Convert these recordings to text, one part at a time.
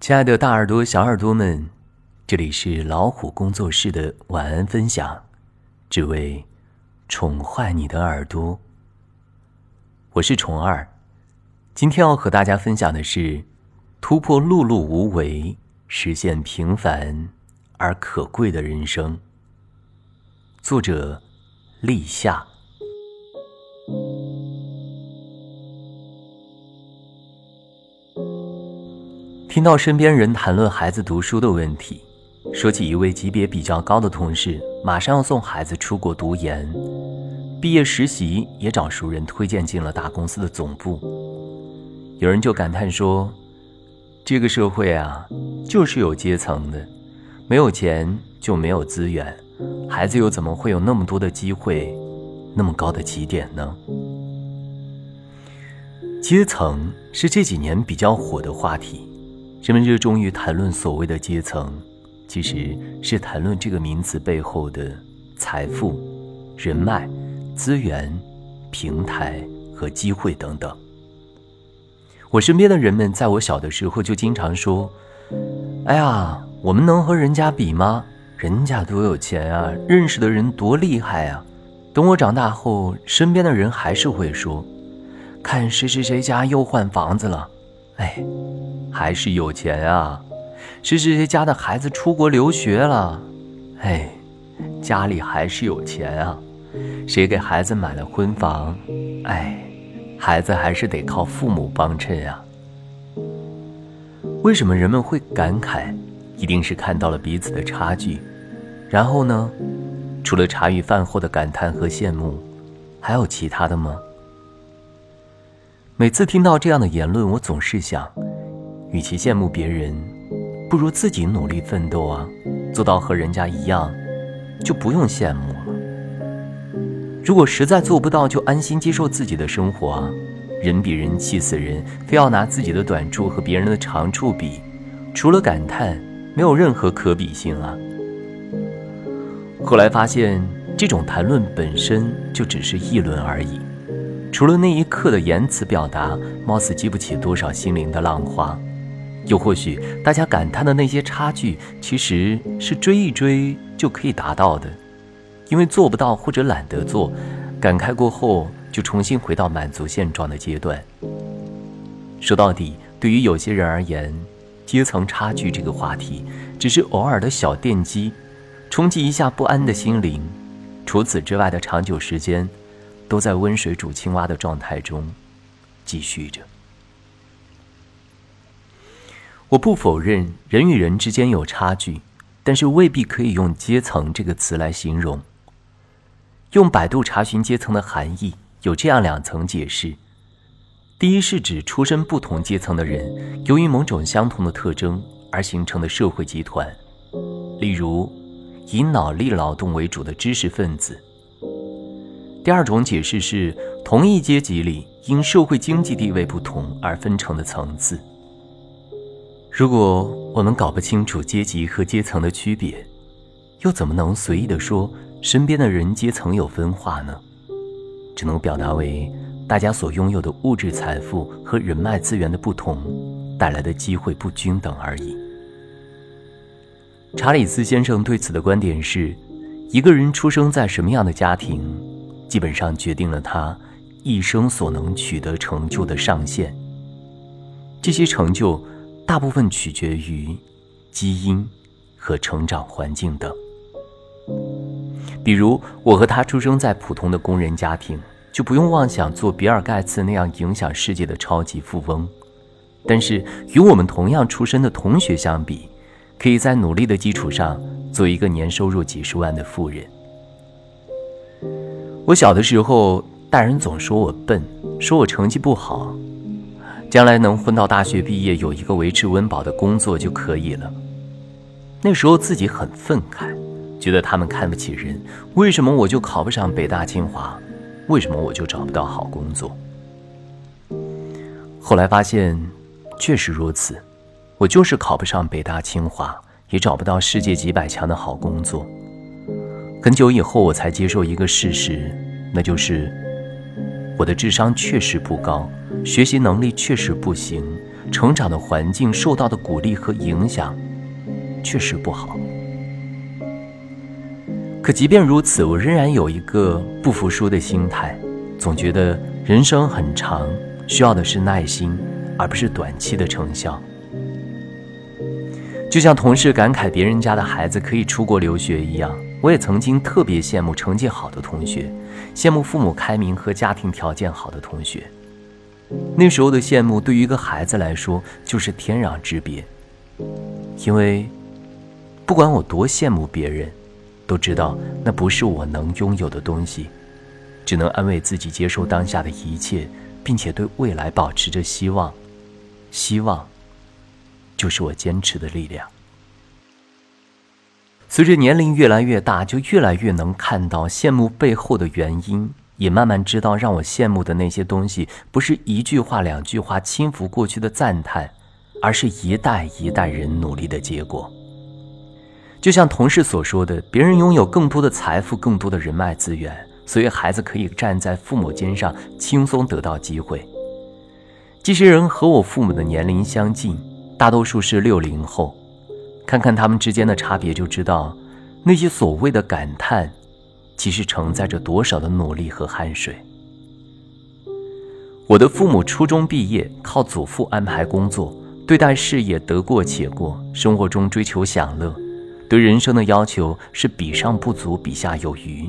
亲爱的大耳朵、小耳朵们，这里是老虎工作室的晚安分享，只为宠坏你的耳朵。我是虫儿，今天要和大家分享的是突破碌碌无为，实现平凡而可贵的人生。作者：立夏。听到身边人谈论孩子读书的问题，说起一位级别比较高的同事，马上要送孩子出国读研，毕业实习也找熟人推荐进了大公司的总部。有人就感叹说：“这个社会啊，就是有阶层的，没有钱就没有资源，孩子又怎么会有那么多的机会，那么高的起点呢？”阶层是这几年比较火的话题。人们热衷于谈论所谓的阶层，其实是谈论这个名词背后的财富、人脉、资源、平台和机会等等。我身边的人们在我小的时候就经常说：“哎呀，我们能和人家比吗？人家多有钱啊，认识的人多厉害啊！”等我长大后，身边的人还是会说：“看谁谁谁家又换房子了。”哎，还是有钱啊！是谁谁家的孩子出国留学了？哎，家里还是有钱啊！谁给孩子买了婚房？哎，孩子还是得靠父母帮衬啊！为什么人们会感慨？一定是看到了彼此的差距。然后呢？除了茶余饭后的感叹和羡慕，还有其他的吗？每次听到这样的言论，我总是想，与其羡慕别人，不如自己努力奋斗啊，做到和人家一样，就不用羡慕了。如果实在做不到，就安心接受自己的生活啊。人比人气死人，非要拿自己的短处和别人的长处比，除了感叹，没有任何可比性啊。后来发现，这种谈论本身就只是议论而已。除了那一刻的言辞表达，貌似激不起多少心灵的浪花；又或许大家感叹的那些差距，其实是追一追就可以达到的。因为做不到或者懒得做，感慨过后就重新回到满足现状的阶段。说到底，对于有些人而言，阶层差距这个话题只是偶尔的小电击，冲击一下不安的心灵。除此之外的长久时间。都在温水煮青蛙的状态中继续着。我不否认人与人之间有差距，但是未必可以用阶层这个词来形容。用百度查询阶层的含义，有这样两层解释：第一是指出身不同阶层的人，由于某种相同的特征而形成的社会集团，例如以脑力劳动为主的知识分子。第二种解释是，同一阶级里因社会经济地位不同而分成的层次。如果我们搞不清楚阶级和阶层的区别，又怎么能随意地说身边的人阶层有分化呢？只能表达为大家所拥有的物质财富和人脉资源的不同，带来的机会不均等而已。查理斯先生对此的观点是：一个人出生在什么样的家庭？基本上决定了他一生所能取得成就的上限。这些成就大部分取决于基因和成长环境等。比如，我和他出生在普通的工人家庭，就不用妄想做比尔盖茨那样影响世界的超级富翁。但是，与我们同样出身的同学相比，可以在努力的基础上做一个年收入几十万的富人。我小的时候，大人总说我笨，说我成绩不好，将来能混到大学毕业，有一个维持温饱的工作就可以了。那时候自己很愤慨，觉得他们看不起人。为什么我就考不上北大清华？为什么我就找不到好工作？后来发现，确实如此，我就是考不上北大清华，也找不到世界几百强的好工作。很久以后，我才接受一个事实，那就是我的智商确实不高，学习能力确实不行，成长的环境受到的鼓励和影响，确实不好。可即便如此，我仍然有一个不服输的心态，总觉得人生很长，需要的是耐心，而不是短期的成效。就像同事感慨别人家的孩子可以出国留学一样，我也曾经特别羡慕成绩好的同学，羡慕父母开明和家庭条件好的同学。那时候的羡慕，对于一个孩子来说就是天壤之别，因为不管我多羡慕别人。都知道那不是我能拥有的东西，只能安慰自己接受当下的一切，并且对未来保持着希望。希望就是我坚持的力量。随着年龄越来越大，就越来越能看到羡慕背后的原因，也慢慢知道让我羡慕的那些东西，不是一句话、两句话轻浮过去的赞叹，而是一代一代人努力的结果。就像同事所说的，别人拥有更多的财富、更多的人脉资源，所以孩子可以站在父母肩上轻松得到机会。这些人和我父母的年龄相近，大多数是六零后。看看他们之间的差别，就知道那些所谓的感叹，其实承载着多少的努力和汗水。我的父母初中毕业，靠祖父安排工作，对待事业得过且过，生活中追求享乐。对人生的要求是比上不足，比下有余，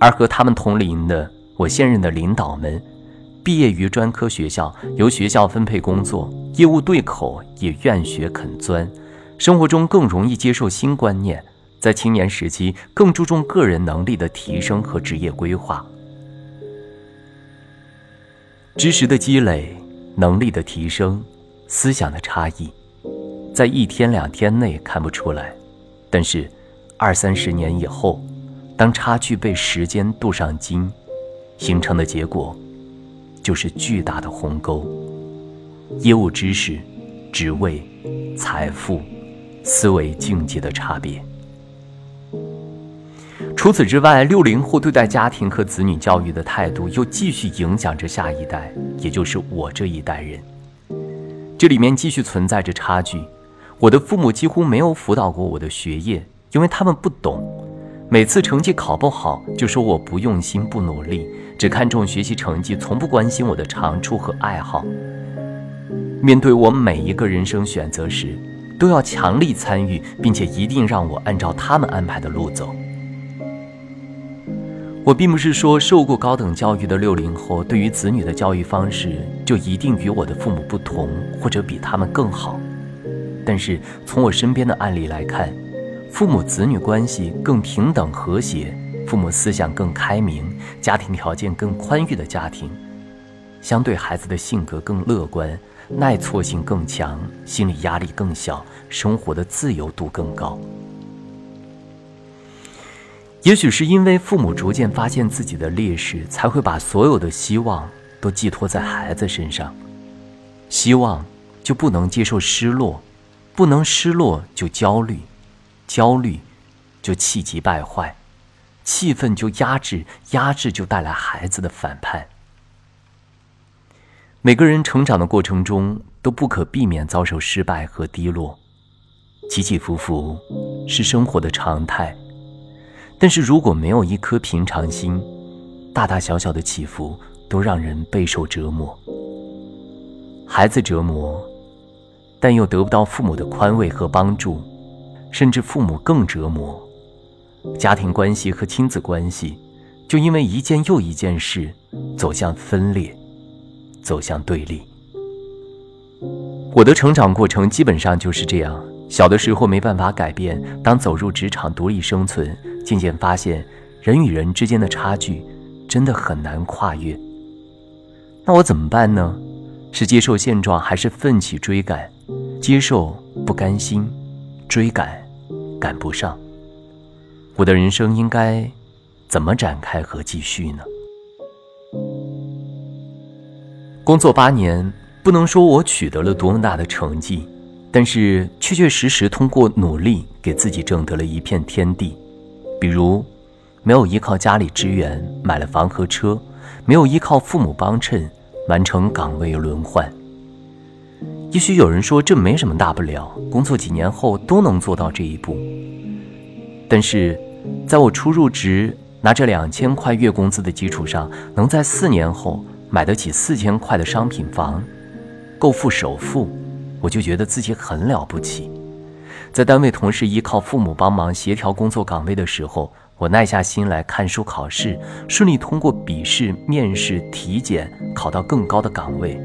而和他们同龄的我现任的领导们，毕业于专科学校，由学校分配工作，业务对口，也愿学肯钻，生活中更容易接受新观念，在青年时期更注重个人能力的提升和职业规划，知识的积累，能力的提升，思想的差异，在一天两天内看不出来。但是，二三十年以后，当差距被时间镀上金，形成的结果，就是巨大的鸿沟。业务知识、职位、财富、思维境界的差别。除此之外，六零后对待家庭和子女教育的态度，又继续影响着下一代，也就是我这一代人。这里面继续存在着差距。我的父母几乎没有辅导过我的学业，因为他们不懂。每次成绩考不好，就说我不用心、不努力，只看重学习成绩，从不关心我的长处和爱好。面对我每一个人生选择时，都要强力参与，并且一定让我按照他们安排的路走。我并不是说受过高等教育的六零后对于子女的教育方式就一定与我的父母不同，或者比他们更好。但是从我身边的案例来看，父母子女关系更平等和谐，父母思想更开明，家庭条件更宽裕的家庭，相对孩子的性格更乐观，耐挫性更强，心理压力更小，生活的自由度更高。也许是因为父母逐渐发现自己的劣势，才会把所有的希望都寄托在孩子身上，希望就不能接受失落。不能失落就焦虑，焦虑就气急败坏，气愤就压制，压制就带来孩子的反叛。每个人成长的过程中都不可避免遭受失败和低落，起起伏伏是生活的常态。但是如果没有一颗平常心，大大小小的起伏都让人备受折磨。孩子折磨。但又得不到父母的宽慰和帮助，甚至父母更折磨。家庭关系和亲子关系，就因为一件又一件事，走向分裂，走向对立。我的成长过程基本上就是这样：小的时候没办法改变，当走入职场独立生存，渐渐发现人与人之间的差距真的很难跨越。那我怎么办呢？是接受现状，还是奋起追赶？接受不甘心，追赶赶不上。我的人生应该怎么展开和继续呢？工作八年，不能说我取得了多么大的成绩，但是确确实实通过努力给自己挣得了一片天地。比如，没有依靠家里支援买了房和车，没有依靠父母帮衬完成岗位轮换。也许有人说这没什么大不了，工作几年后都能做到这一步。但是，在我初入职拿着两千块月工资的基础上，能在四年后买得起四千块的商品房，够付首付，我就觉得自己很了不起。在单位同事依靠父母帮忙协调工作岗位的时候，我耐下心来看书考试，顺利通过笔试、面试、体检，考到更高的岗位，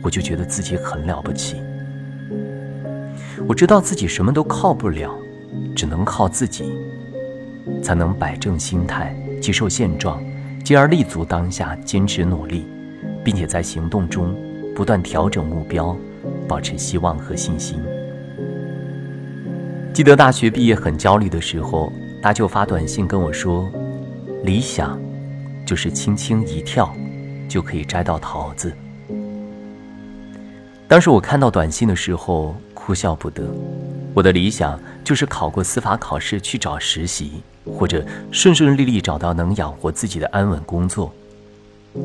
我就觉得自己很了不起。我知道自己什么都靠不了，只能靠自己，才能摆正心态，接受现状，继而立足当下，坚持努力，并且在行动中不断调整目标，保持希望和信心。记得大学毕业很焦虑的时候。大舅发短信跟我说：“理想，就是轻轻一跳，就可以摘到桃子。”当时我看到短信的时候，哭笑不得。我的理想就是考过司法考试去找实习，或者顺顺利利找到能养活自己的安稳工作。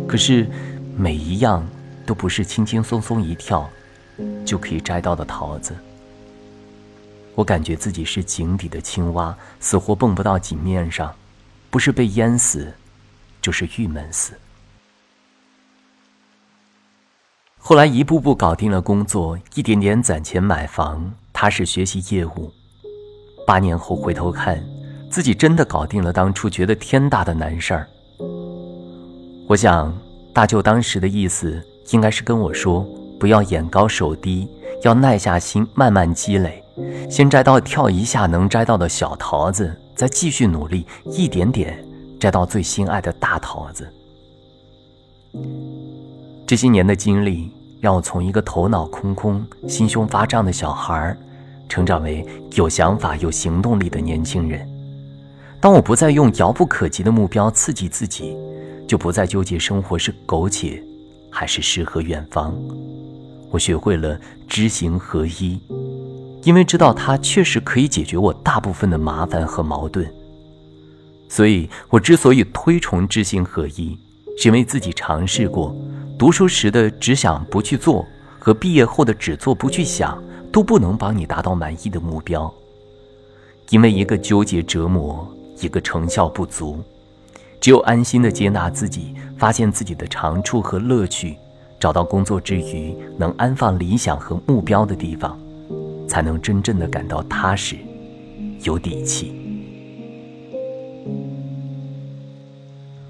可是，每一样都不是轻轻松松一跳，就可以摘到的桃子。我感觉自己是井底的青蛙，死活蹦不到井面上，不是被淹死，就是郁闷死。后来一步步搞定了工作，一点点攒钱买房，踏实学习业务。八年后回头看，自己真的搞定了当初觉得天大的难事儿。我想，大舅当时的意思应该是跟我说：不要眼高手低，要耐下心，慢慢积累。先摘到跳一下能摘到的小桃子，再继续努力，一点点摘到最心爱的大桃子。这些年的经历，让我从一个头脑空空、心胸发胀的小孩，成长为有想法、有行动力的年轻人。当我不再用遥不可及的目标刺激自己，就不再纠结生活是苟且，还是诗和远方。我学会了知行合一。因为知道它确实可以解决我大部分的麻烦和矛盾，所以我之所以推崇知行合一，是因为自己尝试过，读书时的只想不去做，和毕业后的只做不去想，都不能帮你达到满意的目标。因为一个纠结折磨，一个成效不足，只有安心的接纳自己，发现自己的长处和乐趣，找到工作之余能安放理想和目标的地方。才能真正的感到踏实，有底气。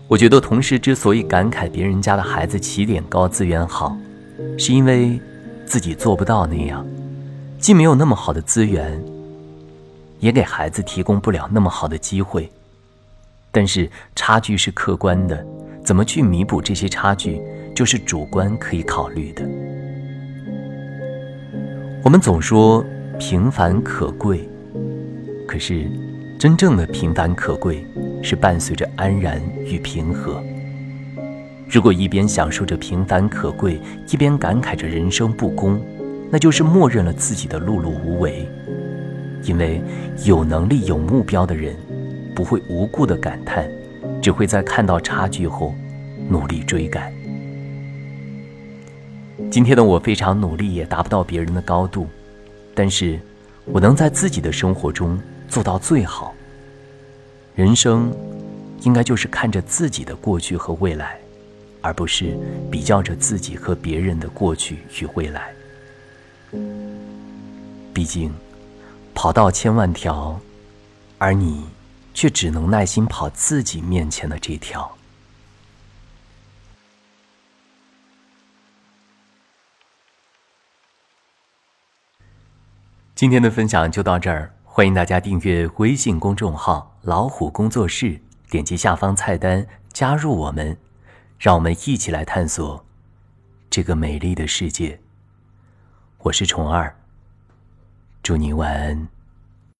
我觉得同事之所以感慨别人家的孩子起点高、资源好，是因为自己做不到那样，既没有那么好的资源，也给孩子提供不了那么好的机会。但是差距是客观的，怎么去弥补这些差距，就是主观可以考虑的。我们总说平凡可贵，可是真正的平凡可贵是伴随着安然与平和。如果一边享受着平凡可贵，一边感慨着人生不公，那就是默认了自己的碌碌无为。因为有能力、有目标的人，不会无故的感叹，只会在看到差距后努力追赶。今天的我非常努力，也达不到别人的高度，但是，我能在自己的生活中做到最好。人生，应该就是看着自己的过去和未来，而不是比较着自己和别人的过去与未来。毕竟，跑道千万条，而你，却只能耐心跑自己面前的这条。今天的分享就到这儿，欢迎大家订阅微信公众号“老虎工作室”，点击下方菜单加入我们，让我们一起来探索这个美丽的世界。我是虫儿，祝你晚安。